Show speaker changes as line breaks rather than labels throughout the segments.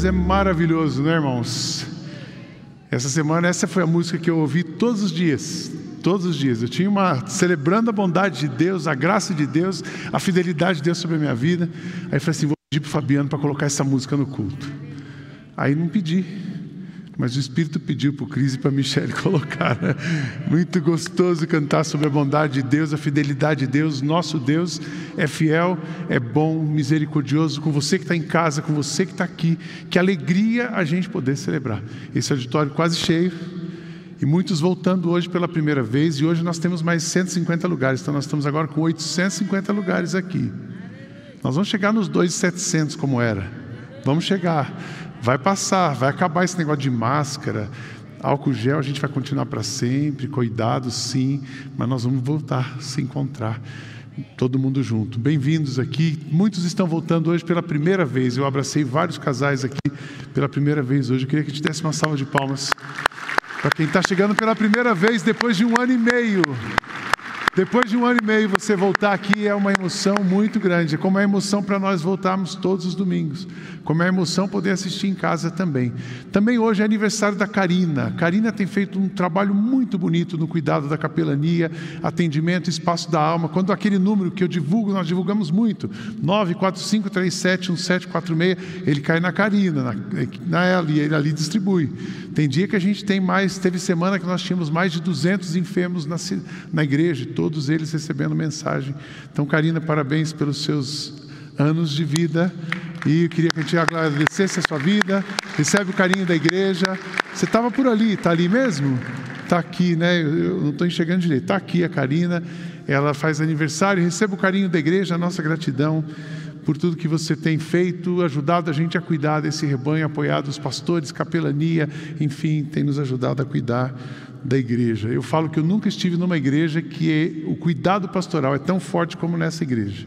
Deus é maravilhoso, né, irmãos? Essa semana, essa foi a música que eu ouvi todos os dias. Todos os dias. Eu tinha uma. celebrando a bondade de Deus, a graça de Deus, a fidelidade de Deus sobre a minha vida. Aí eu falei assim: vou pedir para o Fabiano para colocar essa música no culto. Aí não pedi. Mas o Espírito pediu para o Cris e para a Michelle colocar. Né? Muito gostoso cantar sobre a bondade de Deus, a fidelidade de Deus. Nosso Deus é fiel, é bom, misericordioso com você que está em casa, com você que está aqui. Que alegria a gente poder celebrar. Esse auditório quase cheio. E muitos voltando hoje pela primeira vez. E hoje nós temos mais 150 lugares. Então nós estamos agora com 850 lugares aqui. Nós vamos chegar nos 2,700 como era. Vamos chegar. Vai passar, vai acabar esse negócio de máscara, álcool gel, a gente vai continuar para sempre, cuidado sim, mas nós vamos voltar a se encontrar, todo mundo junto. Bem-vindos aqui, muitos estão voltando hoje pela primeira vez, eu abracei vários casais aqui pela primeira vez hoje, eu queria que te desse uma salva de palmas para quem está chegando pela primeira vez depois de um ano e meio. Depois de um ano e meio, você voltar aqui é uma emoção muito grande. Como é emoção para nós voltarmos todos os domingos. Como é emoção poder assistir em casa também. Também hoje é aniversário da Karina. Karina tem feito um trabalho muito bonito no cuidado da capelania, atendimento, espaço da alma. Quando aquele número que eu divulgo, nós divulgamos muito, 945371746, ele cai na Karina, na, na ela, e ele ali distribui. Tem dia que a gente tem mais, teve semana que nós tínhamos mais de 200 enfermos na, na igreja, todos eles recebendo mensagem. Então, Karina, parabéns pelos seus anos de vida. E eu queria que a gente agradecesse a sua vida. Recebe o carinho da igreja. Você estava por ali, está ali mesmo? Está aqui, né? Eu não estou enxergando direito. Está aqui a Karina. Ela faz aniversário. Receba o carinho da igreja, a nossa gratidão por tudo que você tem feito, ajudado a gente a cuidar desse rebanho, apoiado os pastores, capelania, enfim, tem nos ajudado a cuidar da igreja. Eu falo que eu nunca estive numa igreja que é, o cuidado pastoral é tão forte como nessa igreja.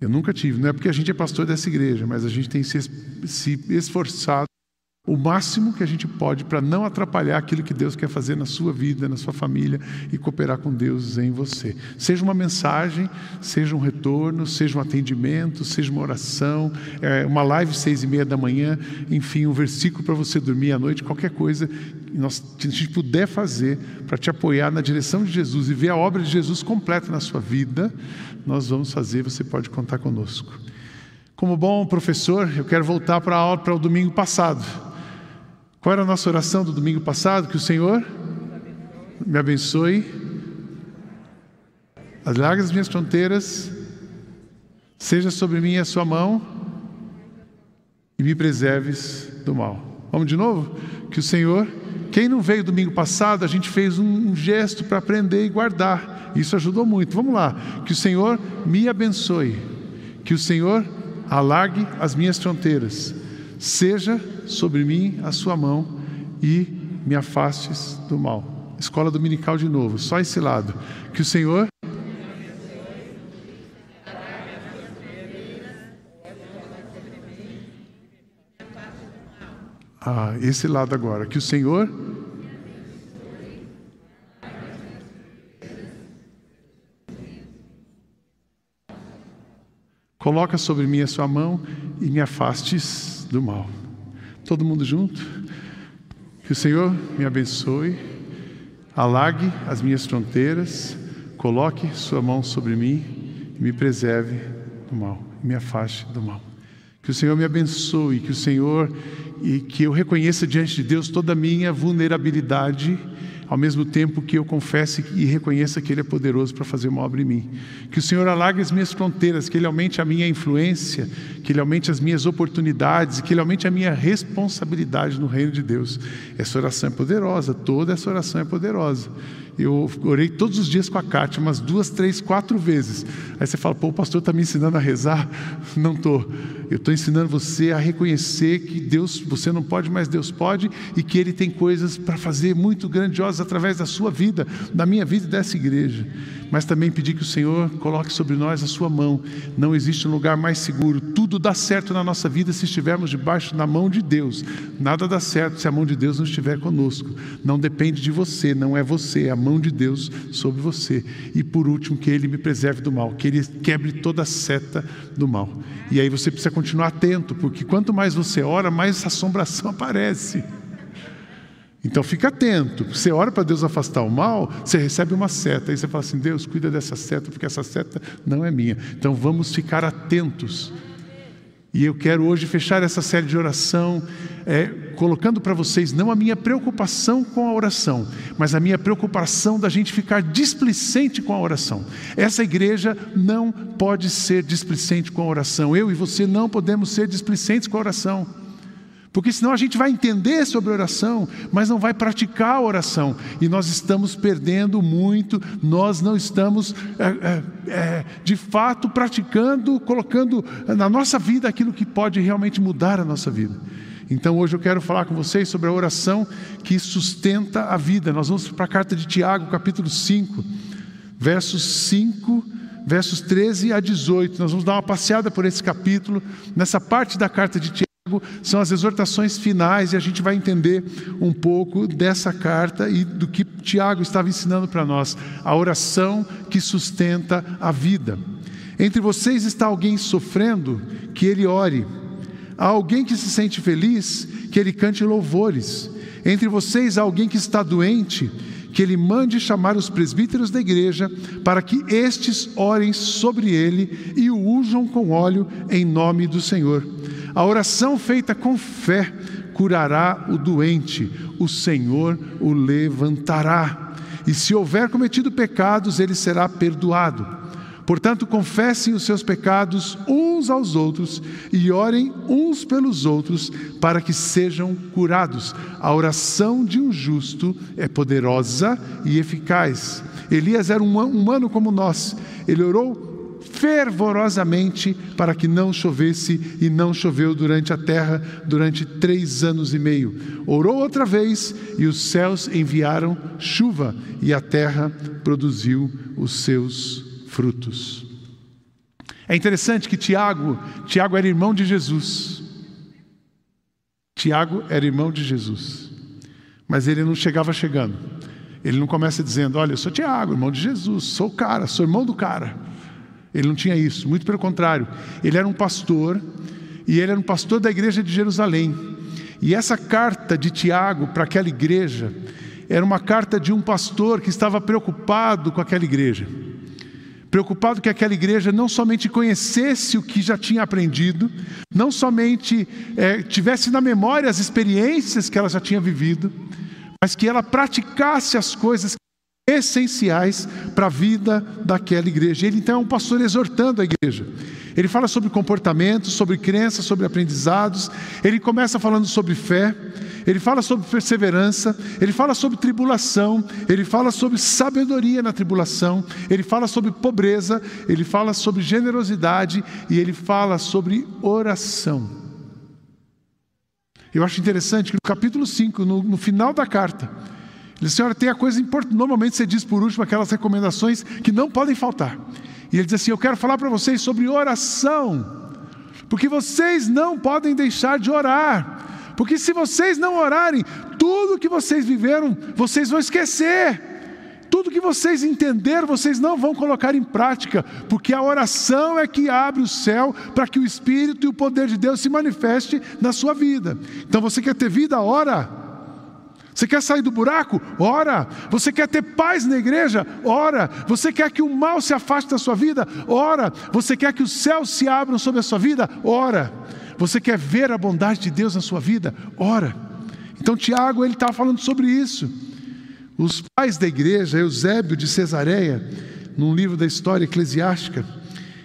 Eu nunca tive, não é porque a gente é pastor dessa igreja, mas a gente tem se, se esforçado o máximo que a gente pode para não atrapalhar aquilo que Deus quer fazer na sua vida, na sua família e cooperar com Deus em você. Seja uma mensagem, seja um retorno, seja um atendimento, seja uma oração, é, uma live seis e meia da manhã, enfim, um versículo para você dormir à noite, qualquer coisa que nós, a gente puder fazer para te apoiar na direção de Jesus e ver a obra de Jesus completa na sua vida, nós vamos fazer, você pode contar conosco. Como bom professor, eu quero voltar para o domingo passado. Qual era a nossa oração do domingo passado? Que o Senhor me abençoe, as minhas fronteiras, seja sobre mim a sua mão e me preserves do mal. Vamos de novo? Que o Senhor, quem não veio domingo passado, a gente fez um, um gesto para aprender e guardar. Isso ajudou muito. Vamos lá. Que o Senhor me abençoe, que o Senhor alargue as minhas fronteiras, seja sobre mim a sua mão e me afastes do mal. Escola dominical de novo, só esse lado. Que o Senhor Ah, esse lado agora. Que o Senhor Coloca sobre mim a sua mão e me afastes do mal. Todo mundo junto? Que o Senhor me abençoe, alargue as minhas fronteiras, coloque sua mão sobre mim e me preserve do mal, me afaste do mal. Que o Senhor me abençoe, que o Senhor e que eu reconheça diante de Deus toda a minha vulnerabilidade ao mesmo tempo que eu confesse e reconheça que Ele é poderoso para fazer uma obra em mim. Que o Senhor alargue as minhas fronteiras, que Ele aumente a minha influência, que Ele aumente as minhas oportunidades, que Ele aumente a minha responsabilidade no reino de Deus. Essa oração é poderosa, toda essa oração é poderosa. Eu orei todos os dias com a Kátia, umas duas, três, quatro vezes. Aí você fala, pô, o pastor está me ensinando a rezar? Não estou. Eu estou ensinando você a reconhecer que Deus, você não pode, mas Deus pode, e que Ele tem coisas para fazer muito grandiosas através da sua vida, da minha vida e dessa igreja. Mas também pedir que o Senhor coloque sobre nós a sua mão. Não existe um lugar mais seguro. Tudo dá certo na nossa vida se estivermos debaixo da mão de Deus. Nada dá certo se a mão de Deus não estiver conosco. Não depende de você, não é você, é a mão de Deus sobre você. E por último, que Ele me preserve do mal, que Ele quebre toda a seta do mal. E aí você precisa continuar atento, porque quanto mais você ora, mais assombração aparece. Então fica atento. Você ora para Deus afastar o mal, você recebe uma seta. Aí você fala assim: Deus, cuida dessa seta, porque essa seta não é minha. Então vamos ficar atentos. E eu quero hoje fechar essa série de oração, é, colocando para vocês não a minha preocupação com a oração, mas a minha preocupação da gente ficar displicente com a oração. Essa igreja não pode ser displicente com a oração. Eu e você não podemos ser displicentes com a oração. Porque senão a gente vai entender sobre oração, mas não vai praticar a oração. E nós estamos perdendo muito, nós não estamos, é, é, é, de fato, praticando, colocando na nossa vida aquilo que pode realmente mudar a nossa vida. Então hoje eu quero falar com vocês sobre a oração que sustenta a vida. Nós vamos para a carta de Tiago, capítulo 5, versos 5 versos 13 a 18. Nós vamos dar uma passeada por esse capítulo, nessa parte da carta de Tiago são as exortações finais e a gente vai entender um pouco dessa carta e do que Tiago estava ensinando para nós, a oração que sustenta a vida. Entre vocês está alguém sofrendo, que ele ore. Há alguém que se sente feliz, que ele cante louvores. Entre vocês há alguém que está doente, que ele mande chamar os presbíteros da igreja, para que estes orem sobre ele e o unjam com óleo em nome do Senhor. A oração feita com fé curará o doente, o Senhor o levantará. E se houver cometido pecados, ele será perdoado. Portanto, confessem os seus pecados uns aos outros e orem uns pelos outros para que sejam curados. A oração de um justo é poderosa e eficaz. Elias era um humano como nós. Ele orou fervorosamente para que não chovesse, e não choveu durante a terra durante três anos e meio. Orou outra vez, e os céus enviaram chuva, e a terra produziu os seus frutos. É interessante que Tiago, Tiago era irmão de Jesus. Tiago era irmão de Jesus. Mas ele não chegava chegando. Ele não começa dizendo: Olha, eu sou Tiago, irmão de Jesus, sou o cara, sou irmão do cara. Ele não tinha isso, muito pelo contrário. Ele era um pastor, e ele era um pastor da igreja de Jerusalém. E essa carta de Tiago para aquela igreja era uma carta de um pastor que estava preocupado com aquela igreja. Preocupado que aquela igreja não somente conhecesse o que já tinha aprendido, não somente é, tivesse na memória as experiências que ela já tinha vivido, mas que ela praticasse as coisas essenciais para a vida daquela igreja. Ele então é um pastor exortando a igreja. Ele fala sobre comportamentos, sobre crenças, sobre aprendizados. Ele começa falando sobre fé, ele fala sobre perseverança, ele fala sobre tribulação, ele fala sobre sabedoria na tribulação, ele fala sobre pobreza, ele fala sobre generosidade e ele fala sobre oração. Eu acho interessante que no capítulo 5, no, no final da carta, ele diz, senhora, tem a coisa importante. Normalmente você diz por último aquelas recomendações que não podem faltar. E ele diz assim: Eu quero falar para vocês sobre oração, porque vocês não podem deixar de orar. Porque se vocês não orarem, tudo que vocês viveram, vocês vão esquecer. Tudo que vocês entenderam, vocês não vão colocar em prática, porque a oração é que abre o céu para que o Espírito e o poder de Deus se manifeste na sua vida. Então você quer ter vida? Ora. Você quer sair do buraco? Ora. Você quer ter paz na igreja? Ora. Você quer que o mal se afaste da sua vida? Ora. Você quer que os céus se abram sobre a sua vida? Ora. Você quer ver a bondade de Deus na sua vida? Ora. Então Tiago ele está falando sobre isso. Os pais da igreja, Eusébio de Cesareia, num livro da história eclesiástica,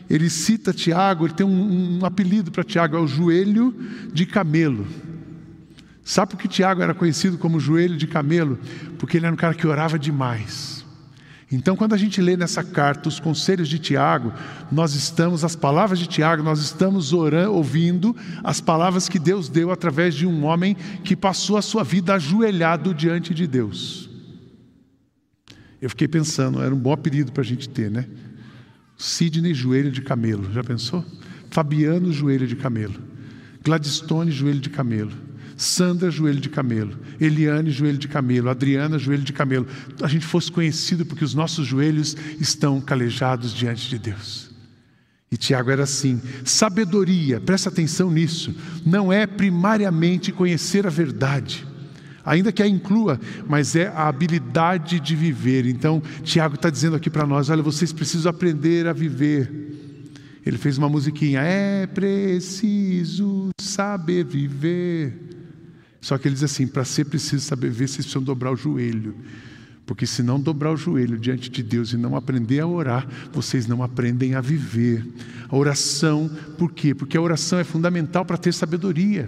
ele cita Tiago, ele tem um, um apelido para Tiago, é o joelho de camelo. Sabe por que Tiago era conhecido como joelho de camelo? Porque ele era um cara que orava demais. Então, quando a gente lê nessa carta os conselhos de Tiago, nós estamos, as palavras de Tiago, nós estamos orando, ouvindo as palavras que Deus deu através de um homem que passou a sua vida ajoelhado diante de Deus. Eu fiquei pensando, era um bom apelido para a gente ter, né? Sidney Joelho de Camelo, já pensou? Fabiano Joelho de Camelo, Gladstone Joelho de Camelo, Sandra Joelho de Camelo, Eliane Joelho de Camelo, Adriana Joelho de Camelo. A gente fosse conhecido porque os nossos joelhos estão calejados diante de Deus. E Tiago era assim: sabedoria, presta atenção nisso, não é primariamente conhecer a verdade ainda que a inclua, mas é a habilidade de viver. Então, Tiago está dizendo aqui para nós: olha, vocês precisam aprender a viver. Ele fez uma musiquinha, é preciso saber viver. Só que ele diz assim: para ser preciso saber viver, vocês precisam dobrar o joelho. Porque se não dobrar o joelho diante de Deus e não aprender a orar, vocês não aprendem a viver. A oração, por quê? Porque a oração é fundamental para ter sabedoria.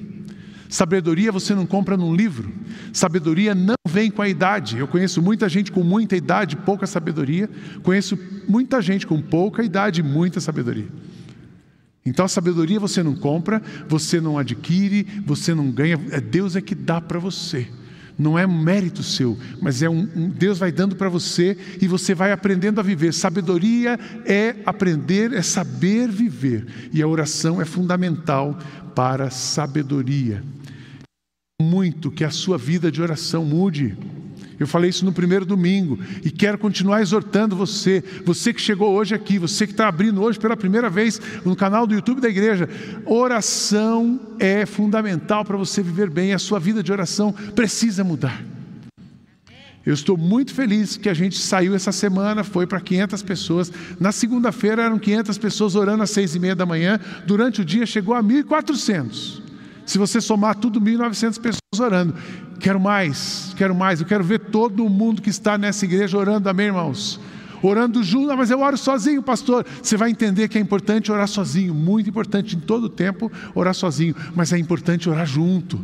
Sabedoria você não compra num livro. Sabedoria não vem com a idade. Eu conheço muita gente com muita idade, pouca sabedoria. Conheço muita gente com pouca idade muita sabedoria. Então a sabedoria você não compra, você não adquire, você não ganha. É Deus é que dá para você. Não é um mérito seu, mas é um, um Deus vai dando para você e você vai aprendendo a viver. Sabedoria é aprender, é saber viver. E a oração é fundamental para sabedoria muito que a sua vida de oração mude. Eu falei isso no primeiro domingo e quero continuar exortando você, você que chegou hoje aqui, você que está abrindo hoje pela primeira vez no canal do YouTube da igreja. Oração é fundamental para você viver bem, a sua vida de oração precisa mudar. Eu estou muito feliz que a gente saiu essa semana, foi para 500 pessoas. Na segunda-feira eram 500 pessoas orando às seis e meia da manhã. Durante o dia chegou a 1.400. Se você somar tudo, 1.900 pessoas orando. Quero mais, quero mais. Eu quero ver todo mundo que está nessa igreja orando, amém, irmãos? Orando junto, ah, mas eu oro sozinho, pastor. Você vai entender que é importante orar sozinho, muito importante em todo tempo orar sozinho, mas é importante orar junto.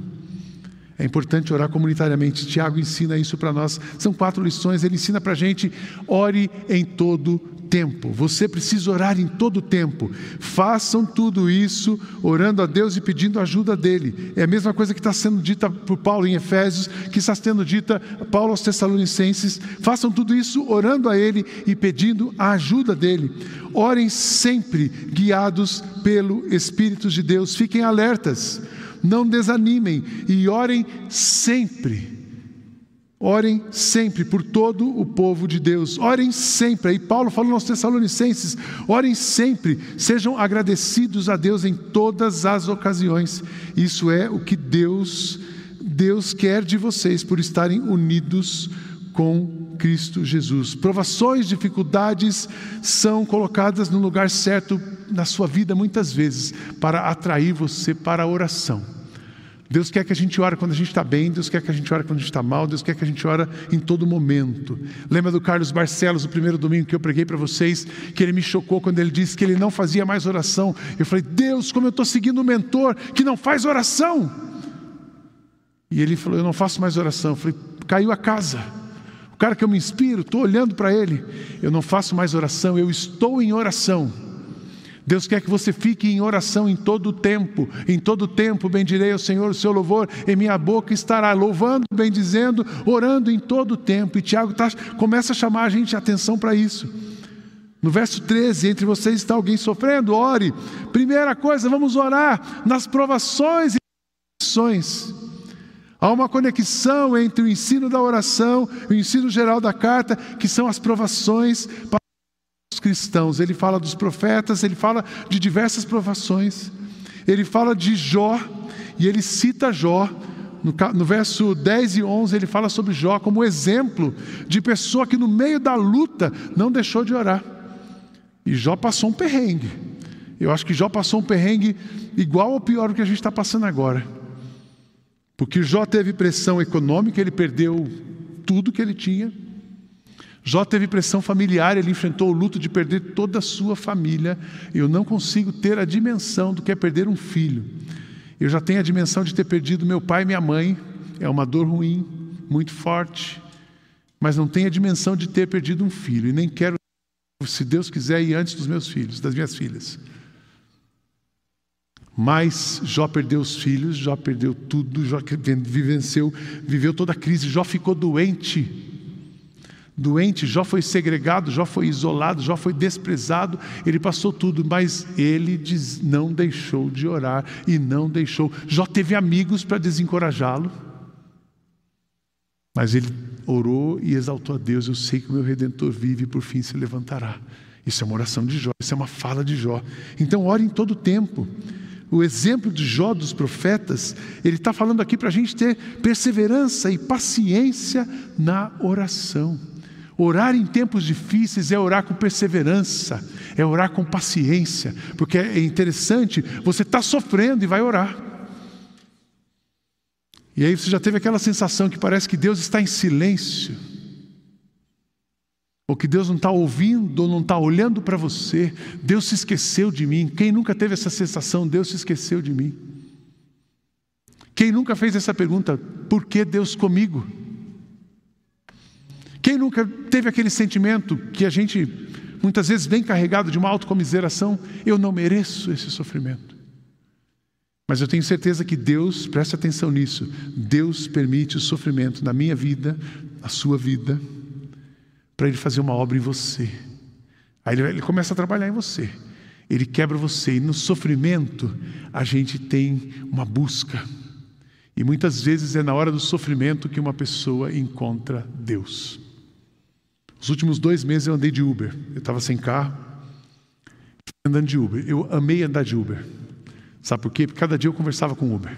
É importante orar comunitariamente. Tiago ensina isso para nós. São quatro lições. Ele ensina para a gente: ore em todo tempo. Você precisa orar em todo tempo. Façam tudo isso orando a Deus e pedindo ajuda dele. É a mesma coisa que está sendo dita por Paulo em Efésios, que está sendo dita Paulo aos Tessalonicenses. Façam tudo isso orando a ele e pedindo a ajuda dele. Orem sempre guiados pelo Espírito de Deus. Fiquem alertas não desanimem e orem sempre. Orem sempre por todo o povo de Deus. Orem sempre. Aí Paulo falou aos Tessalonicenses: orem sempre. Sejam agradecidos a Deus em todas as ocasiões. Isso é o que Deus Deus quer de vocês por estarem unidos com Cristo Jesus. Provações, dificuldades são colocadas no lugar certo na sua vida muitas vezes para atrair você para a oração. Deus quer que a gente ore quando a gente está bem, Deus quer que a gente ore quando a gente está mal, Deus quer que a gente ore em todo momento. Lembra do Carlos Barcelos, o primeiro domingo que eu preguei para vocês, que ele me chocou quando ele disse que ele não fazia mais oração. Eu falei, Deus, como eu estou seguindo um mentor que não faz oração. E ele falou, eu não faço mais oração. Eu falei, caiu a casa. O cara que eu me inspiro, estou olhando para ele, eu não faço mais oração, eu estou em oração. Deus quer que você fique em oração em todo o tempo. Em todo o tempo bendirei ao Senhor o seu louvor, em minha boca estará louvando, bendizendo, orando em todo o tempo. E Tiago tá, começa a chamar a gente a atenção para isso. No verso 13, entre vocês está alguém sofrendo, ore. Primeira coisa, vamos orar nas provações e aflições. Há uma conexão entre o ensino da oração e o ensino geral da carta, que são as provações cristãos. Ele fala dos profetas, ele fala de diversas provações. Ele fala de Jó, e ele cita Jó. No, no verso 10 e 11, ele fala sobre Jó como exemplo de pessoa que, no meio da luta, não deixou de orar. E Jó passou um perrengue. Eu acho que Jó passou um perrengue igual ou pior do que a gente está passando agora. Porque Jó teve pressão econômica, ele perdeu tudo que ele tinha. Jó teve pressão familiar, ele enfrentou o luto de perder toda a sua família. Eu não consigo ter a dimensão do que é perder um filho. Eu já tenho a dimensão de ter perdido meu pai e minha mãe, é uma dor ruim, muito forte, mas não tenho a dimensão de ter perdido um filho, e nem quero, se Deus quiser, ir antes dos meus filhos, das minhas filhas. Mas Jó perdeu os filhos, Jó perdeu tudo, Jó vivenciou, viveu toda a crise, Jó ficou doente. Doente, Jó foi segregado, Jó foi isolado, Jó foi desprezado, ele passou tudo, mas ele diz, não deixou de orar e não deixou. Jó teve amigos para desencorajá-lo, mas ele orou e exaltou a Deus. Eu sei que o meu redentor vive e por fim se levantará. Isso é uma oração de Jó, isso é uma fala de Jó. Então, ore em todo tempo o exemplo de Jó dos profetas, ele está falando aqui para a gente ter perseverança e paciência na oração. Orar em tempos difíceis é orar com perseverança, é orar com paciência, porque é interessante, você está sofrendo e vai orar. E aí você já teve aquela sensação que parece que Deus está em silêncio ou que Deus não está ouvindo, ou não está olhando para você, Deus se esqueceu de mim. Quem nunca teve essa sensação, Deus se esqueceu de mim? Quem nunca fez essa pergunta, por que Deus comigo? Quem nunca teve aquele sentimento que a gente muitas vezes vem carregado de uma autocomiseração, eu não mereço esse sofrimento. Mas eu tenho certeza que Deus, preste atenção nisso, Deus permite o sofrimento na minha vida, na sua vida, para ele fazer uma obra em você. Aí ele, começa a trabalhar em você. Ele quebra você. E no sofrimento, a gente tem uma busca. E muitas vezes é na hora do sofrimento que uma pessoa encontra Deus. Os últimos dois meses eu andei de Uber. Eu estava sem carro, andando de Uber. Eu amei andar de Uber. Sabe por quê? Porque cada dia eu conversava com Uber.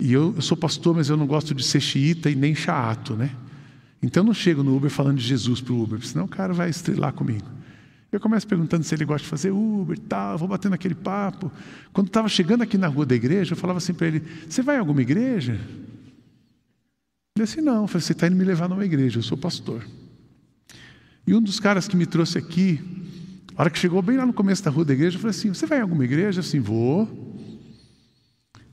E eu, eu sou pastor, mas eu não gosto de ser xiita e nem chato, né? Então eu não chego no Uber falando de Jesus para o Uber, senão o cara vai estrelar comigo. Eu começo perguntando se ele gosta de fazer Uber e tal, vou batendo aquele papo. Quando estava chegando aqui na rua da igreja, eu falava assim para ele: Você vai em alguma igreja? Ele disse: Não, eu você está indo me levar numa igreja, eu sou pastor. E um dos caras que me trouxe aqui, a hora que chegou bem lá no começo da rua da igreja, eu falei assim: Você vai em alguma igreja? Assim, vou.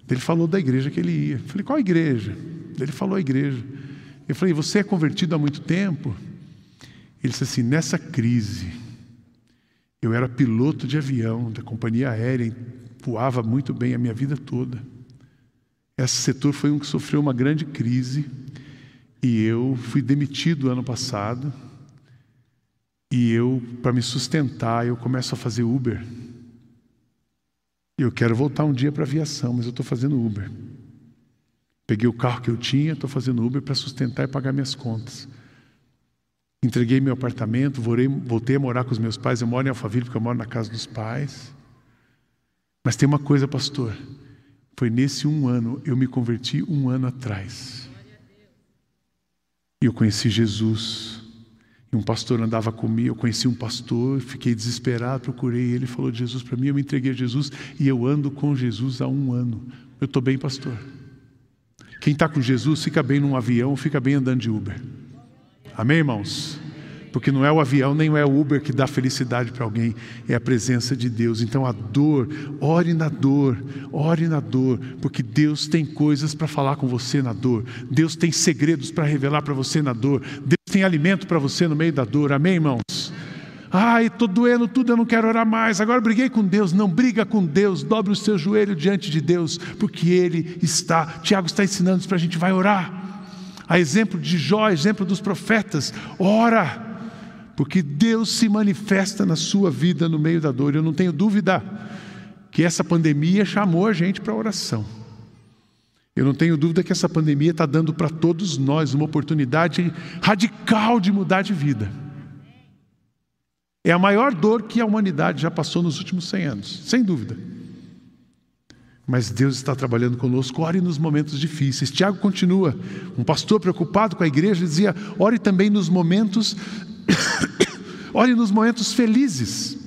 Ele falou da igreja que ele ia. Eu falei: Qual igreja? Ele falou a igreja. Eu falei, você é convertido há muito tempo? Ele disse assim: nessa crise, eu era piloto de avião da companhia aérea, voava muito bem a minha vida toda. Esse setor foi um que sofreu uma grande crise e eu fui demitido ano passado. E eu, para me sustentar, eu começo a fazer Uber. Eu quero voltar um dia para a aviação, mas eu estou fazendo Uber. Peguei o carro que eu tinha, estou fazendo Uber para sustentar e pagar minhas contas. Entreguei meu apartamento, voltei, a morar com os meus pais. Eu moro em Alphaville porque eu moro na casa dos pais. Mas tem uma coisa, pastor. Foi nesse um ano, eu me converti um ano atrás. E eu conheci Jesus. E um pastor andava comigo, eu conheci um pastor, fiquei desesperado, procurei ele, falou de Jesus para mim, eu me entreguei a Jesus e eu ando com Jesus há um ano. Eu estou bem, pastor. Quem está com Jesus fica bem num avião, fica bem andando de Uber. Amém, irmãos? Porque não é o avião nem é o Uber que dá felicidade para alguém, é a presença de Deus. Então a dor, ore na dor, ore na dor, porque Deus tem coisas para falar com você na dor, Deus tem segredos para revelar para você na dor, Deus tem alimento para você no meio da dor. Amém, irmãos? Ai, estou doendo tudo, eu não quero orar mais. Agora briguei com Deus. Não briga com Deus, dobre o seu joelho diante de Deus, porque Ele está. Tiago está ensinando para a gente, vai orar. A exemplo de Jó, exemplo dos profetas, ora, porque Deus se manifesta na sua vida no meio da dor. Eu não tenho dúvida que essa pandemia chamou a gente para oração. Eu não tenho dúvida que essa pandemia está dando para todos nós uma oportunidade radical de mudar de vida. É a maior dor que a humanidade já passou nos últimos 100 anos, sem dúvida. Mas Deus está trabalhando conosco, ore nos momentos difíceis. Tiago continua, um pastor preocupado com a igreja dizia: ore também nos momentos, ore nos momentos felizes.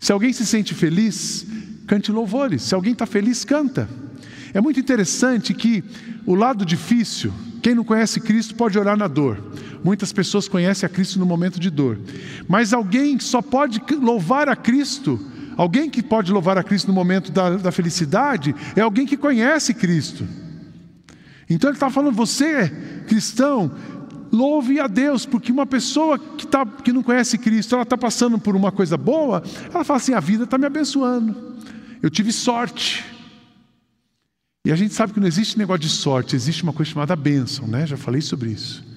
Se alguém se sente feliz, cante louvores. Se alguém está feliz, canta. É muito interessante que o lado difícil, quem não conhece Cristo pode orar na dor. Muitas pessoas conhecem a Cristo no momento de dor. Mas alguém só pode louvar a Cristo, alguém que pode louvar a Cristo no momento da, da felicidade, é alguém que conhece Cristo. Então ele está falando, você, cristão, louve a Deus, porque uma pessoa que, tá, que não conhece Cristo, ela está passando por uma coisa boa, ela fala assim: a vida está me abençoando, eu tive sorte. E a gente sabe que não existe negócio de sorte, existe uma coisa chamada bênção, né? Já falei sobre isso.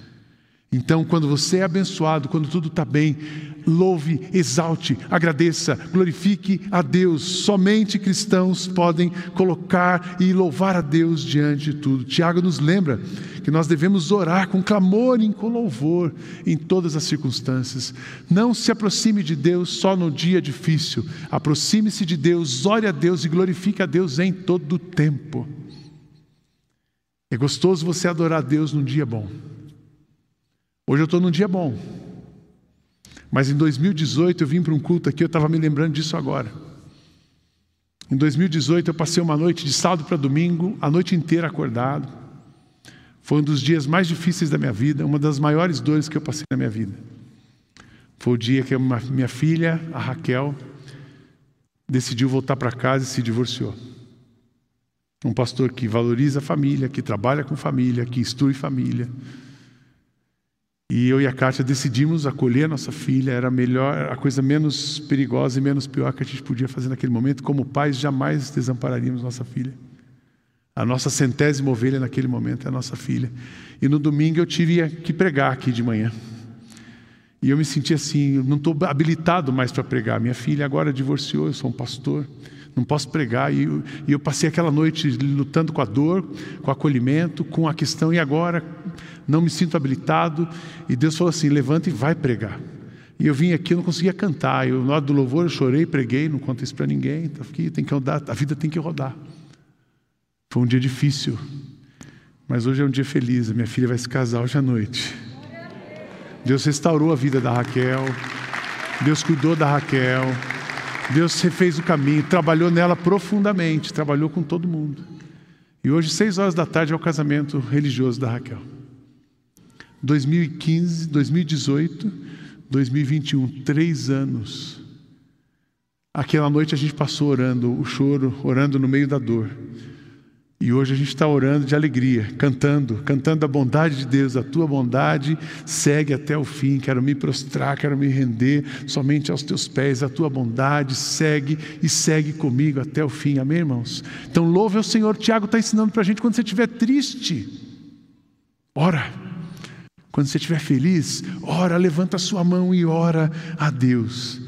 Então, quando você é abençoado, quando tudo está bem, louve, exalte, agradeça, glorifique a Deus. Somente cristãos podem colocar e louvar a Deus diante de tudo. Tiago nos lembra que nós devemos orar com clamor e com louvor em todas as circunstâncias. Não se aproxime de Deus só no dia difícil. Aproxime-se de Deus, ore a Deus e glorifique a Deus em todo o tempo. É gostoso você adorar a Deus num dia bom. Hoje eu estou num dia bom. Mas em 2018 eu vim para um culto aqui, eu estava me lembrando disso agora. Em 2018 eu passei uma noite de sábado para domingo, a noite inteira acordado. Foi um dos dias mais difíceis da minha vida, uma das maiores dores que eu passei na minha vida. Foi o dia que minha filha, a Raquel, decidiu voltar para casa e se divorciou. Um pastor que valoriza a família, que trabalha com família, que instrui família, e eu e a Kátia decidimos acolher nossa filha, era a melhor, a coisa menos perigosa e menos pior que a gente podia fazer naquele momento. Como pais, jamais desampararíamos nossa filha. A nossa centésima ovelha naquele momento é a nossa filha. E no domingo eu tive que pregar aqui de manhã. E eu me senti assim, não estou habilitado mais para pregar. Minha filha agora divorciou, eu sou um pastor não posso pregar. E eu, e eu, passei aquela noite lutando com a dor, com o acolhimento, com a questão, e agora não me sinto habilitado. E Deus falou assim: levanta e vai pregar. E eu vim aqui, eu não conseguia cantar. Eu, na hora do louvor, eu chorei, preguei, não conto isso para ninguém. Tá aqui, tem que rodar, a vida tem que rodar. Foi um dia difícil, mas hoje é um dia feliz. A minha filha vai se casar hoje à noite. Deus restaurou a vida da Raquel. Deus cuidou da Raquel. Deus refez o caminho, trabalhou nela profundamente, trabalhou com todo mundo. E hoje, seis horas da tarde, é o casamento religioso da Raquel. 2015, 2018, 2021, três anos. Aquela noite a gente passou orando o choro, orando no meio da dor. E hoje a gente está orando de alegria, cantando, cantando a bondade de Deus, a tua bondade segue até o fim. Quero me prostrar, quero me render somente aos teus pés. A tua bondade segue e segue comigo até o fim. Amém, irmãos? Então louve ao Senhor. Tiago está ensinando para a gente quando você estiver triste, ora. Quando você estiver feliz, ora, levanta a sua mão e ora a Deus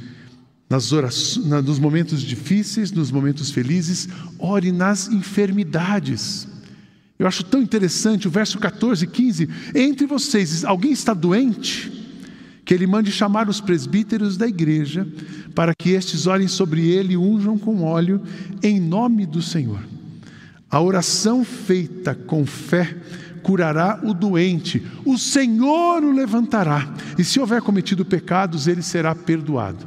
nas orações, nos momentos difíceis, nos momentos felizes, ore nas enfermidades. Eu acho tão interessante o verso 14 e 15: Entre vocês, alguém está doente? Que ele mande chamar os presbíteros da igreja, para que estes orem sobre ele e unjam com óleo, em nome do Senhor. A oração feita com fé curará o doente, o Senhor o levantará, e se houver cometido pecados, ele será perdoado.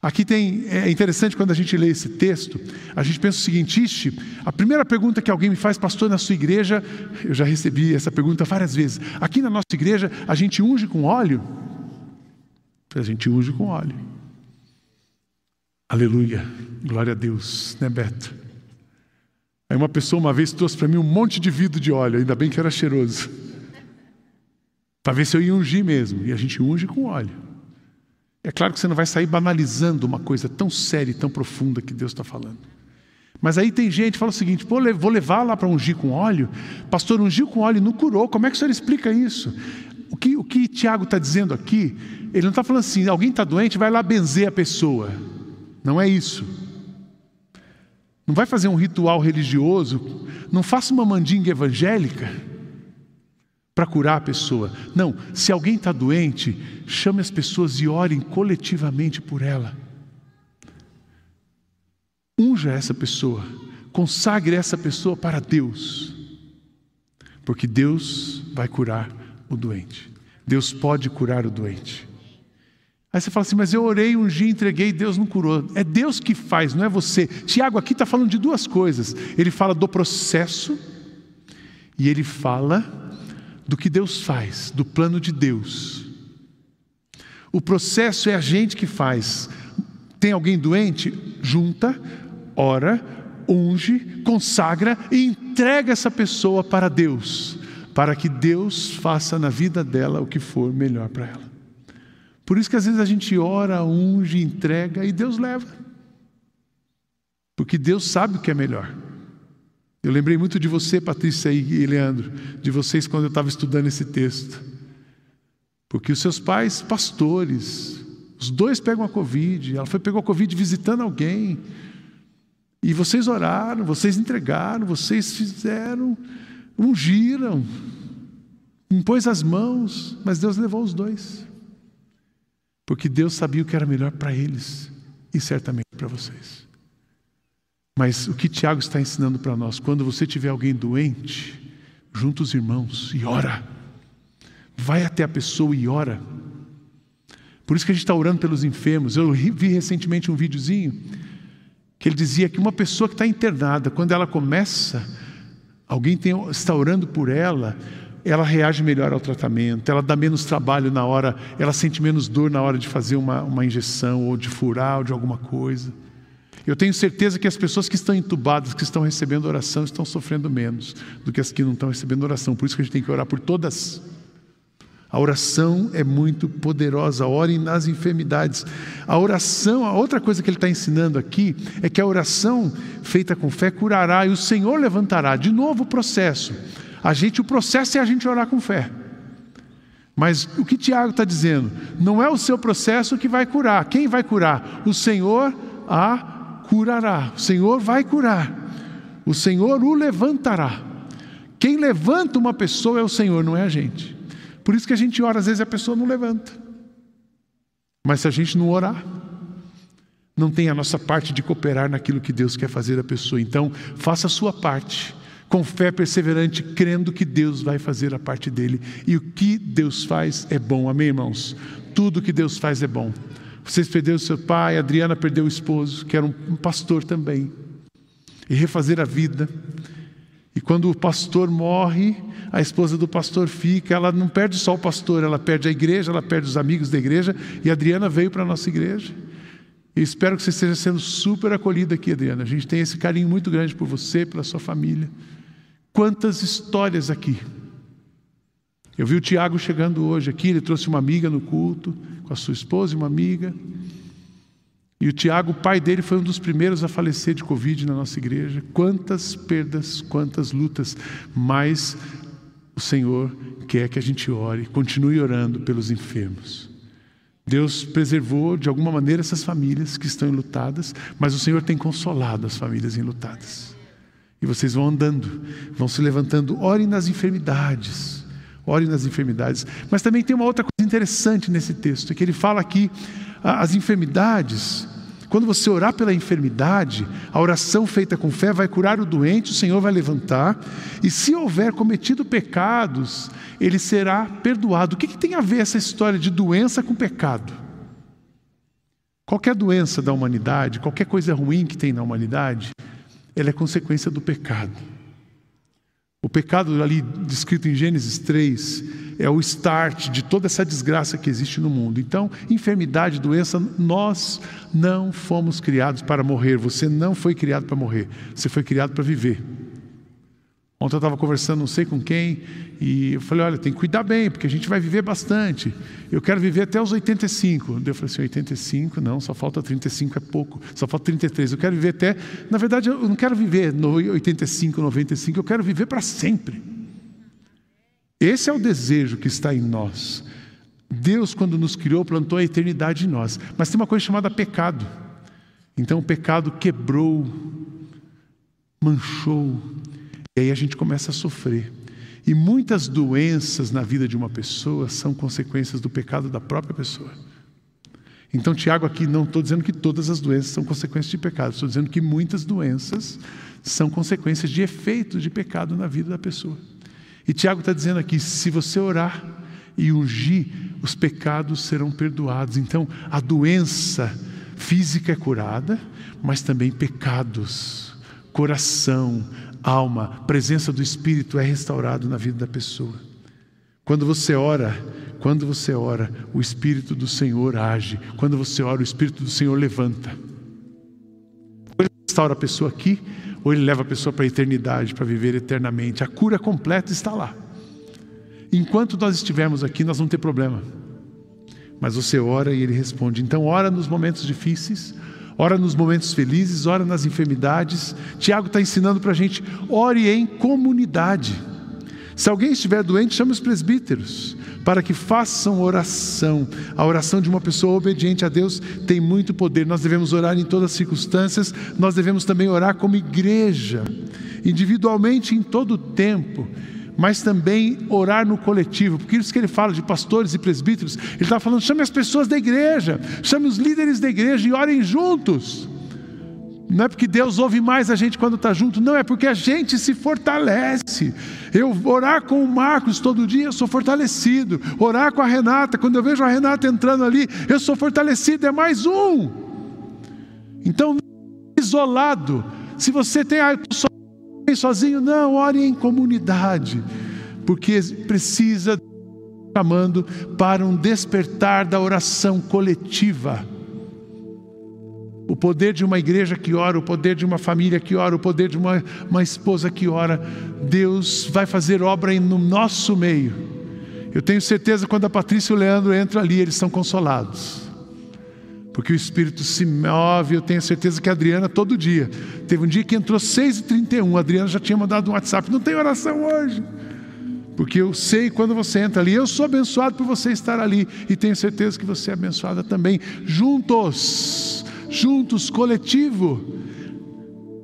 Aqui tem, é interessante quando a gente lê esse texto, a gente pensa o seguinte: Ixi, a primeira pergunta que alguém me faz, pastor, na sua igreja, eu já recebi essa pergunta várias vezes. Aqui na nossa igreja, a gente unge com óleo? A gente unge com óleo. Aleluia, glória a Deus, né, Beto? Aí uma pessoa uma vez trouxe para mim um monte de vidro de óleo, ainda bem que era cheiroso, para ver se eu ia ungir mesmo, e a gente unge com óleo. É claro que você não vai sair banalizando uma coisa tão séria e tão profunda que Deus está falando. Mas aí tem gente que fala o seguinte: Pô, vou levar lá para ungir com óleo. Pastor, ungiu com óleo e não curou. Como é que o senhor explica isso? O que, o que Tiago está dizendo aqui, ele não está falando assim: alguém está doente, vai lá benzer a pessoa. Não é isso. Não vai fazer um ritual religioso. Não faça uma mandinga evangélica para curar a pessoa. Não, se alguém está doente, chame as pessoas e orem coletivamente por ela. Unja essa pessoa, consagre essa pessoa para Deus, porque Deus vai curar o doente. Deus pode curar o doente. Aí você fala assim, mas eu orei, ungi, entreguei, Deus não curou. É Deus que faz, não é você. Tiago aqui está falando de duas coisas. Ele fala do processo E ele fala do que Deus faz, do plano de Deus. O processo é a gente que faz. Tem alguém doente? Junta, ora, unge, consagra e entrega essa pessoa para Deus, para que Deus faça na vida dela o que for melhor para ela. Por isso que às vezes a gente ora, unge, entrega e Deus leva. Porque Deus sabe o que é melhor. Eu lembrei muito de você, Patrícia e Leandro, de vocês quando eu estava estudando esse texto. Porque os seus pais, pastores, os dois pegam a Covid, ela foi pegou a Covid visitando alguém. E vocês oraram, vocês entregaram, vocês fizeram, ungiram, impôs as mãos, mas Deus levou os dois. Porque Deus sabia o que era melhor para eles e certamente para vocês. Mas o que Tiago está ensinando para nós, quando você tiver alguém doente, junta os irmãos e ora. Vai até a pessoa e ora. Por isso que a gente está orando pelos enfermos. Eu vi recentemente um videozinho que ele dizia que uma pessoa que está internada, quando ela começa, alguém tem, está orando por ela, ela reage melhor ao tratamento, ela dá menos trabalho na hora, ela sente menos dor na hora de fazer uma, uma injeção ou de furar ou de alguma coisa. Eu tenho certeza que as pessoas que estão entubadas, que estão recebendo oração, estão sofrendo menos do que as que não estão recebendo oração. Por isso que a gente tem que orar por todas. A oração é muito poderosa. Orem nas enfermidades. A oração, a outra coisa que ele está ensinando aqui é que a oração feita com fé curará e o Senhor levantará. De novo o processo. A gente, o processo é a gente orar com fé. Mas o que Tiago está dizendo? Não é o seu processo que vai curar. Quem vai curar? O Senhor a curará. O Senhor vai curar. O Senhor o levantará. Quem levanta uma pessoa é o Senhor, não é a gente. Por isso que a gente ora, às vezes a pessoa não levanta. Mas se a gente não orar, não tem a nossa parte de cooperar naquilo que Deus quer fazer da pessoa. Então, faça a sua parte, com fé perseverante, crendo que Deus vai fazer a parte dele. E o que Deus faz é bom, amém, irmãos? Tudo que Deus faz é bom. Vocês perderam seu pai, Adriana perdeu o esposo, que era um pastor também. E refazer a vida. E quando o pastor morre, a esposa do pastor fica, ela não perde só o pastor, ela perde a igreja, ela perde os amigos da igreja, e a Adriana veio para a nossa igreja. E espero que você esteja sendo super acolhida aqui, Adriana. A gente tem esse carinho muito grande por você, pela sua família. Quantas histórias aqui. Eu vi o Tiago chegando hoje aqui, ele trouxe uma amiga no culto, com a sua esposa e uma amiga. E o Tiago, o pai dele, foi um dos primeiros a falecer de Covid na nossa igreja. Quantas perdas, quantas lutas, mas o Senhor quer que a gente ore, continue orando pelos enfermos. Deus preservou de alguma maneira essas famílias que estão enlutadas, mas o Senhor tem consolado as famílias enlutadas. E vocês vão andando, vão se levantando, orem nas enfermidades ore nas enfermidades. Mas também tem uma outra coisa interessante nesse texto, que ele fala aqui as enfermidades. Quando você orar pela enfermidade, a oração feita com fé vai curar o doente, o Senhor vai levantar, e se houver cometido pecados, ele será perdoado. O que, que tem a ver essa história de doença com pecado? Qualquer doença da humanidade, qualquer coisa ruim que tem na humanidade, ela é consequência do pecado. O pecado ali descrito em Gênesis 3 é o start de toda essa desgraça que existe no mundo. Então, enfermidade, doença, nós não fomos criados para morrer. Você não foi criado para morrer. Você foi criado para viver. Ontem eu estava conversando, não sei com quem, e eu falei: olha, tem que cuidar bem, porque a gente vai viver bastante. Eu quero viver até os 85. Eu falei assim: 85, não, só falta 35, é pouco, só falta 33. Eu quero viver até. Na verdade, eu não quero viver no 85, 95, eu quero viver para sempre. Esse é o desejo que está em nós. Deus, quando nos criou, plantou a eternidade em nós. Mas tem uma coisa chamada pecado. Então o pecado quebrou, manchou, e aí a gente começa a sofrer. E muitas doenças na vida de uma pessoa são consequências do pecado da própria pessoa. Então, Tiago, aqui não estou dizendo que todas as doenças são consequências de pecado, estou dizendo que muitas doenças são consequências de efeitos de pecado na vida da pessoa. E Tiago está dizendo aqui: se você orar e ungir, os pecados serão perdoados. Então, a doença física é curada, mas também pecados coração, alma, presença do Espírito é restaurado na vida da pessoa. Quando você ora, quando você ora, o Espírito do Senhor age. Quando você ora, o Espírito do Senhor levanta. Ou ele restaura a pessoa aqui, ou ele leva a pessoa para a eternidade, para viver eternamente. A cura completa está lá. Enquanto nós estivermos aqui, nós não ter problema. Mas você ora e ele responde. Então, ora nos momentos difíceis, ora nos momentos felizes, ora nas enfermidades. Tiago está ensinando para a gente: ore em comunidade. Se alguém estiver doente, chame os presbíteros para que façam oração. A oração de uma pessoa obediente a Deus tem muito poder. Nós devemos orar em todas as circunstâncias, nós devemos também orar como igreja, individualmente em todo o tempo mas também orar no coletivo, porque isso que ele fala de pastores e presbíteros, ele está falando: chame as pessoas da igreja, chame os líderes da igreja e orem juntos. Não é porque Deus ouve mais a gente quando está junto, não, é porque a gente se fortalece. Eu orar com o Marcos todo dia, eu sou fortalecido. Orar com a Renata, quando eu vejo a Renata entrando ali, eu sou fortalecido, é mais um. Então, isolado. Se você tem, ah, eu estou sozinho, não, ore em comunidade, porque precisa chamando para um despertar da oração coletiva. O poder de uma igreja que ora, o poder de uma família que ora, o poder de uma, uma esposa que ora, Deus vai fazer obra no nosso meio. Eu tenho certeza quando a Patrícia e o Leandro entram ali, eles são consolados porque o Espírito se move. Eu tenho certeza que a Adriana, todo dia, teve um dia que entrou 6h31, a Adriana já tinha mandado um WhatsApp: não tem oração hoje. Porque eu sei quando você entra ali, eu sou abençoado por você estar ali, e tenho certeza que você é abençoada também. Juntos, juntos, coletivo,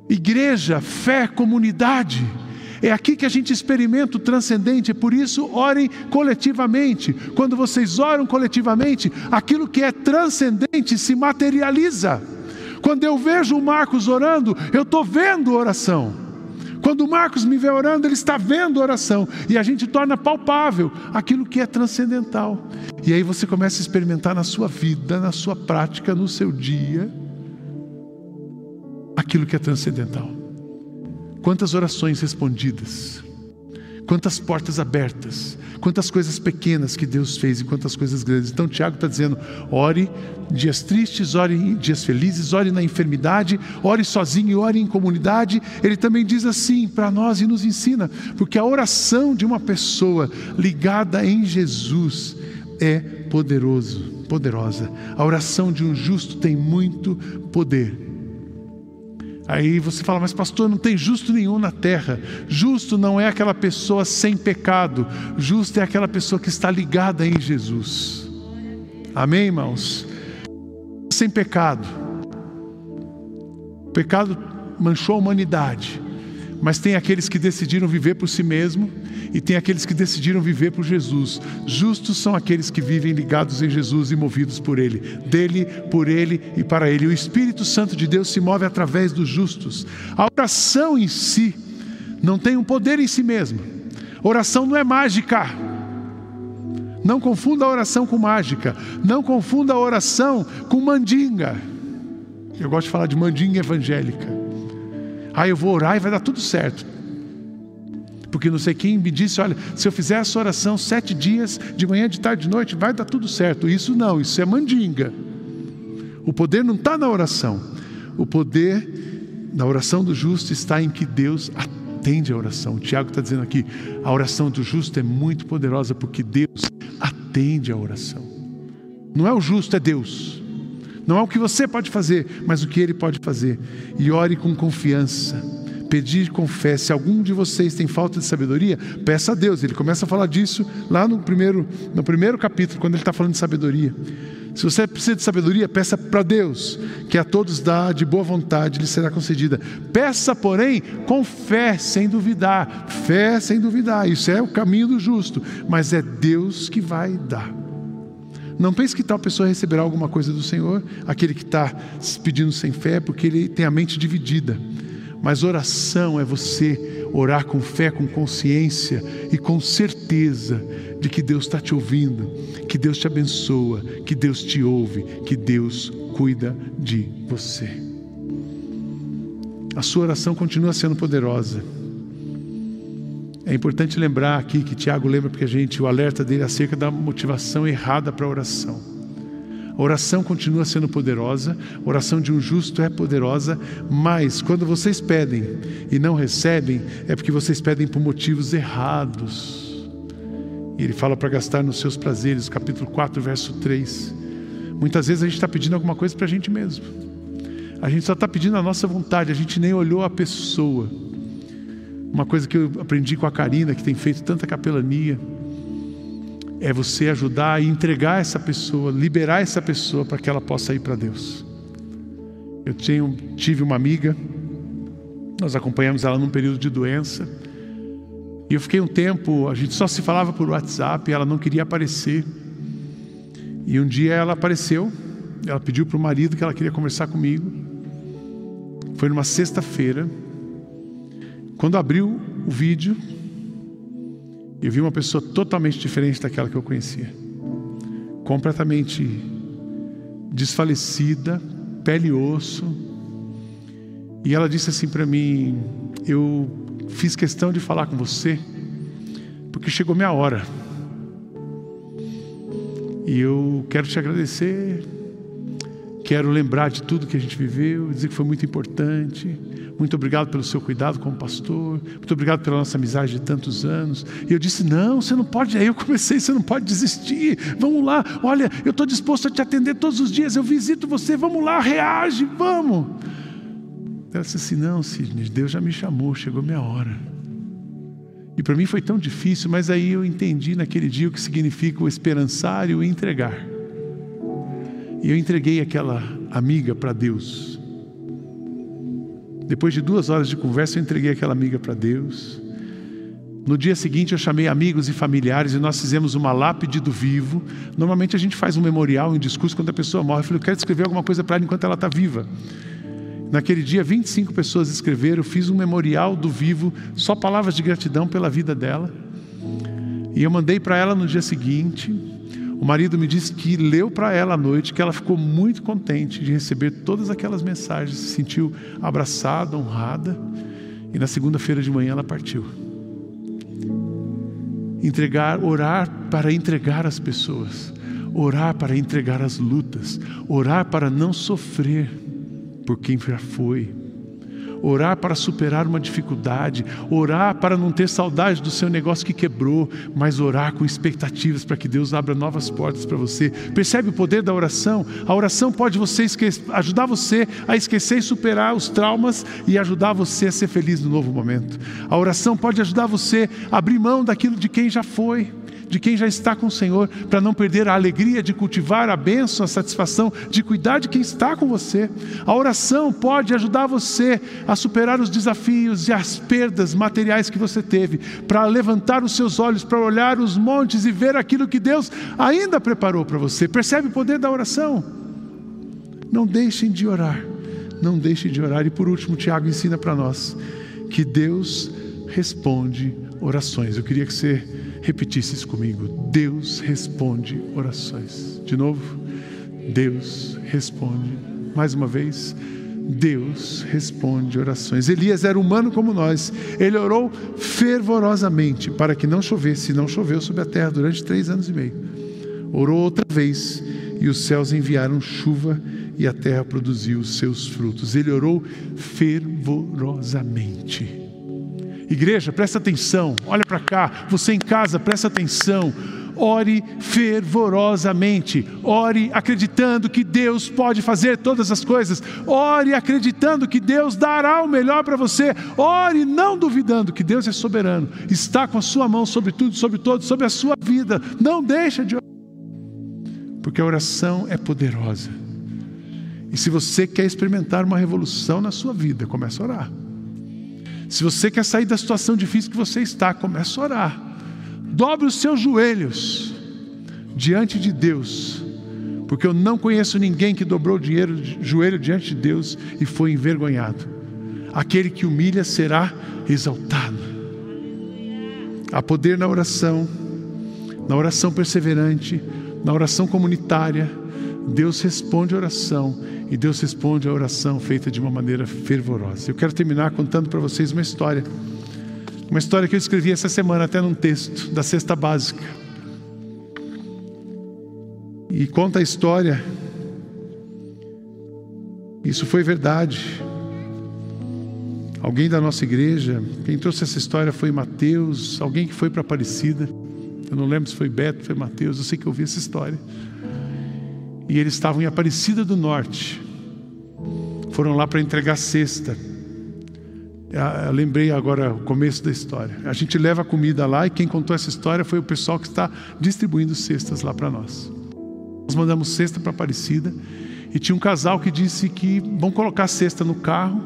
igreja, fé, comunidade. É aqui que a gente experimenta o transcendente, é por isso orem coletivamente. Quando vocês oram coletivamente, aquilo que é transcendente se materializa. Quando eu vejo o Marcos orando, eu estou vendo oração. Quando o Marcos me vê orando, ele está vendo oração. E a gente torna palpável aquilo que é transcendental. E aí você começa a experimentar na sua vida, na sua prática, no seu dia, aquilo que é transcendental. Quantas orações respondidas, quantas portas abertas, quantas coisas pequenas que Deus fez e quantas coisas grandes. Então, Tiago está dizendo: ore dias tristes, ore dias felizes, ore na enfermidade, ore sozinho e ore em comunidade. Ele também diz assim para nós e nos ensina, porque a oração de uma pessoa ligada em Jesus é poderoso, poderosa. A oração de um justo tem muito poder. Aí você fala, mas pastor, não tem justo nenhum na terra. Justo não é aquela pessoa sem pecado, justo é aquela pessoa que está ligada em Jesus. Amém, irmãos? Sem pecado. O pecado manchou a humanidade, mas tem aqueles que decidiram viver por si mesmo e tem aqueles que decidiram viver por Jesus. Justos são aqueles que vivem ligados em Jesus e movidos por Ele, dele, por Ele e para Ele. O Espírito Santo de Deus se move através dos justos. A oração em si não tem um poder em si mesma. Oração não é mágica. Não confunda a oração com mágica. Não confunda a oração com mandinga. Eu gosto de falar de mandinga evangélica. Ah, eu vou orar e vai dar tudo certo porque não sei quem me disse: olha, se eu fizer essa oração sete dias, de manhã, de tarde, de noite, vai dar tudo certo. Isso não, isso é mandinga. O poder não está na oração. O poder na oração do justo está em que Deus atende a oração. O Tiago está dizendo aqui: a oração do justo é muito poderosa porque Deus atende a oração. Não é o justo, é Deus. Não é o que você pode fazer, mas o que Ele pode fazer. E ore com confiança pedir fé. Se algum de vocês tem falta de sabedoria, peça a Deus. Ele começa a falar disso lá no primeiro, no primeiro capítulo, quando ele está falando de sabedoria. Se você precisa de sabedoria, peça para Deus, que a todos dá de boa vontade, lhe será concedida. Peça, porém, com fé, sem duvidar. Fé sem duvidar. Isso é o caminho do justo, mas é Deus que vai dar. Não pense que tal pessoa receberá alguma coisa do Senhor, aquele que está pedindo sem fé, porque ele tem a mente dividida. Mas oração é você orar com fé, com consciência e com certeza de que Deus está te ouvindo, que Deus te abençoa, que Deus te ouve, que Deus cuida de você. A sua oração continua sendo poderosa. É importante lembrar aqui que Tiago lembra porque a gente o alerta dele acerca da motivação errada para a oração. A oração continua sendo poderosa, a oração de um justo é poderosa, mas quando vocês pedem e não recebem, é porque vocês pedem por motivos errados. E ele fala para gastar nos seus prazeres, capítulo 4, verso 3. Muitas vezes a gente está pedindo alguma coisa para a gente mesmo. A gente só está pedindo a nossa vontade, a gente nem olhou a pessoa. Uma coisa que eu aprendi com a Karina, que tem feito tanta capelania, é você ajudar e entregar essa pessoa, liberar essa pessoa para que ela possa ir para Deus. Eu tenho, tive uma amiga, nós acompanhamos ela num período de doença, e eu fiquei um tempo, a gente só se falava por WhatsApp, ela não queria aparecer. E um dia ela apareceu, ela pediu para o marido que ela queria conversar comigo. Foi numa sexta-feira. Quando abriu o vídeo, eu vi uma pessoa totalmente diferente daquela que eu conhecia. Completamente desfalecida, pele e osso. E ela disse assim para mim: Eu fiz questão de falar com você, porque chegou minha hora. E eu quero te agradecer, quero lembrar de tudo que a gente viveu, dizer que foi muito importante. Muito obrigado pelo seu cuidado como pastor. Muito obrigado pela nossa amizade de tantos anos. E eu disse: Não, você não pode. Aí eu comecei: Você não pode desistir. Vamos lá. Olha, eu estou disposto a te atender todos os dias. Eu visito você. Vamos lá, reage, vamos. Ela disse assim: Não, Sidney, Deus já me chamou. Chegou minha hora. E para mim foi tão difícil, mas aí eu entendi naquele dia o que significa o esperançar e o entregar. E eu entreguei aquela amiga para Deus. Depois de duas horas de conversa, eu entreguei aquela amiga para Deus. No dia seguinte, eu chamei amigos e familiares e nós fizemos uma lápide do vivo. Normalmente a gente faz um memorial, um discurso quando a pessoa morre. Eu falei, eu quero escrever alguma coisa para ela enquanto ela está viva. Naquele dia, 25 pessoas escreveram, eu fiz um memorial do vivo, só palavras de gratidão pela vida dela. E eu mandei para ela no dia seguinte. O marido me disse que leu para ela à noite, que ela ficou muito contente de receber todas aquelas mensagens, se sentiu abraçada, honrada. E na segunda-feira de manhã ela partiu. Entregar, orar para entregar as pessoas, orar para entregar as lutas, orar para não sofrer por quem já foi. Orar para superar uma dificuldade, orar para não ter saudade do seu negócio que quebrou, mas orar com expectativas para que Deus abra novas portas para você. Percebe o poder da oração? A oração pode você ajudar você a esquecer e superar os traumas e ajudar você a ser feliz no novo momento. A oração pode ajudar você a abrir mão daquilo de quem já foi de quem já está com o Senhor, para não perder a alegria de cultivar a bênção, a satisfação de cuidar de quem está com você. A oração pode ajudar você a superar os desafios e as perdas materiais que você teve, para levantar os seus olhos, para olhar os montes e ver aquilo que Deus ainda preparou para você. Percebe o poder da oração? Não deixem de orar, não deixem de orar. E por último, Tiago ensina para nós que Deus responde orações. Eu queria que você repetisse isso comigo. Deus responde orações. De novo, Deus responde. Mais uma vez, Deus responde orações. Elias era humano como nós. Ele orou fervorosamente para que não chovesse. E não choveu sobre a terra durante três anos e meio. Orou outra vez e os céus enviaram chuva e a terra produziu os seus frutos. Ele orou fervorosamente. Igreja, presta atenção, olha para cá, você em casa, presta atenção. Ore fervorosamente, ore acreditando que Deus pode fazer todas as coisas, ore acreditando que Deus dará o melhor para você, ore não duvidando que Deus é soberano, está com a sua mão sobre tudo, sobre todos, sobre a sua vida. Não deixa de orar, porque a oração é poderosa. E se você quer experimentar uma revolução na sua vida, comece a orar. Se você quer sair da situação difícil que você está, comece a orar. Dobre os seus joelhos diante de Deus, porque eu não conheço ninguém que dobrou o joelho diante de Deus e foi envergonhado. Aquele que humilha será exaltado. Há poder na oração, na oração perseverante, na oração comunitária. Deus responde a oração e Deus responde a oração feita de uma maneira fervorosa. Eu quero terminar contando para vocês uma história. Uma história que eu escrevi essa semana, até num texto da Cesta Básica. E conta a história. Isso foi verdade. Alguém da nossa igreja, quem trouxe essa história foi Mateus, alguém que foi para Aparecida. Eu não lembro se foi Beto, foi Mateus, eu sei que eu ouvi essa história. E eles estavam em Aparecida do Norte. Foram lá para entregar cesta. Eu lembrei agora o começo da história. A gente leva a comida lá e quem contou essa história foi o pessoal que está distribuindo cestas lá para nós. Nós mandamos cesta para Aparecida e tinha um casal que disse que vão colocar cesta no carro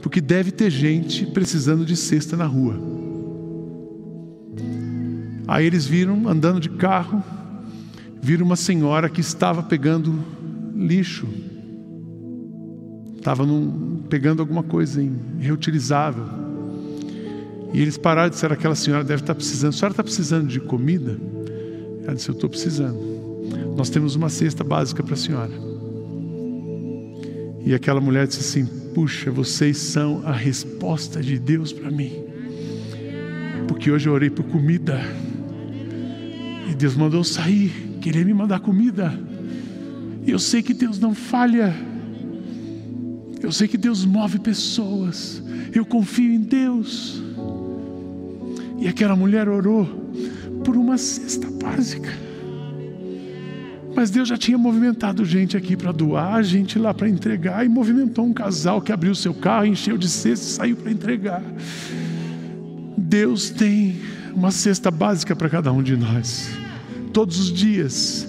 porque deve ter gente precisando de cesta na rua. Aí eles viram andando de carro, viram uma senhora que estava pegando lixo estava pegando alguma coisa reutilizável. E eles pararam e disseram: aquela senhora deve estar precisando. A senhora está precisando de comida? Ela disse: Eu estou precisando. Nós temos uma cesta básica para a senhora. E aquela mulher disse assim: Puxa, vocês são a resposta de Deus para mim. Porque hoje eu orei por comida. E Deus mandou sair, querer me mandar comida. Eu sei que Deus não falha. Eu sei que Deus move pessoas. Eu confio em Deus. E aquela mulher orou por uma cesta básica. Mas Deus já tinha movimentado gente aqui para doar, gente lá para entregar, e movimentou um casal que abriu seu carro, encheu de cesta e saiu para entregar. Deus tem uma cesta básica para cada um de nós, todos os dias.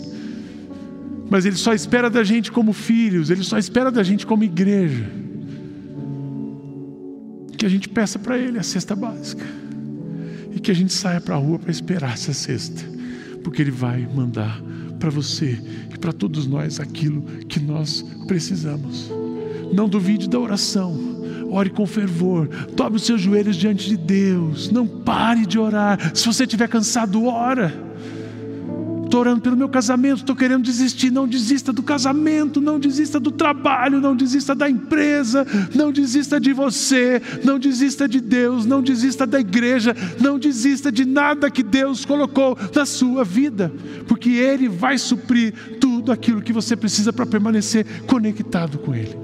Mas Ele só espera da gente como filhos, Ele só espera da gente como igreja. Que a gente peça para Ele a cesta básica. E que a gente saia para a rua para esperar essa cesta. Porque Ele vai mandar para você e para todos nós aquilo que nós precisamos. Não duvide da oração. Ore com fervor, dobre os seus joelhos diante de Deus. Não pare de orar. Se você estiver cansado, ora. Estou orando pelo meu casamento, estou querendo desistir. Não desista do casamento, não desista do trabalho, não desista da empresa, não desista de você, não desista de Deus, não desista da igreja, não desista de nada que Deus colocou na sua vida, porque Ele vai suprir tudo aquilo que você precisa para permanecer conectado com Ele.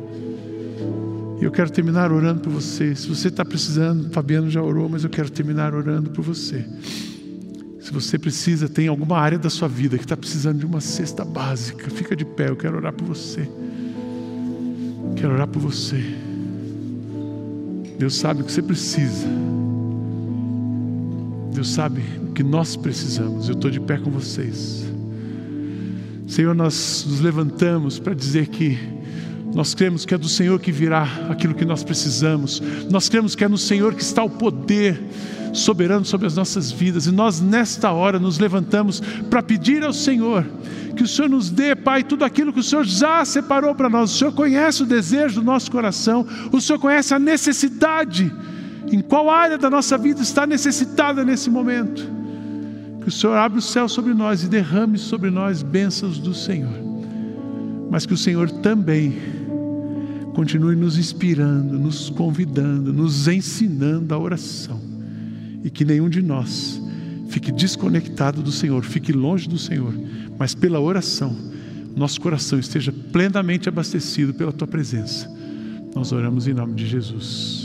E eu quero terminar orando por você. Se você está precisando, Fabiano já orou, mas eu quero terminar orando por você. Se você precisa, tem alguma área da sua vida que está precisando de uma cesta básica, fica de pé, eu quero orar por você. Quero orar por você. Deus sabe o que você precisa. Deus sabe o que nós precisamos. Eu estou de pé com vocês. Senhor, nós nos levantamos para dizer que nós cremos que é do Senhor que virá aquilo que nós precisamos. Nós cremos que é no Senhor que está o poder soberano sobre as nossas vidas. E nós, nesta hora, nos levantamos para pedir ao Senhor que o Senhor nos dê, Pai, tudo aquilo que o Senhor já separou para nós. O Senhor conhece o desejo do nosso coração, o Senhor conhece a necessidade, em qual área da nossa vida está necessitada nesse momento. Que o Senhor abra o céu sobre nós e derrame sobre nós bênçãos do Senhor. Mas que o Senhor também continue nos inspirando, nos convidando, nos ensinando a oração e que nenhum de nós fique desconectado do Senhor, fique longe do Senhor, mas pela oração, nosso coração esteja plenamente abastecido pela tua presença. Nós oramos em nome de Jesus.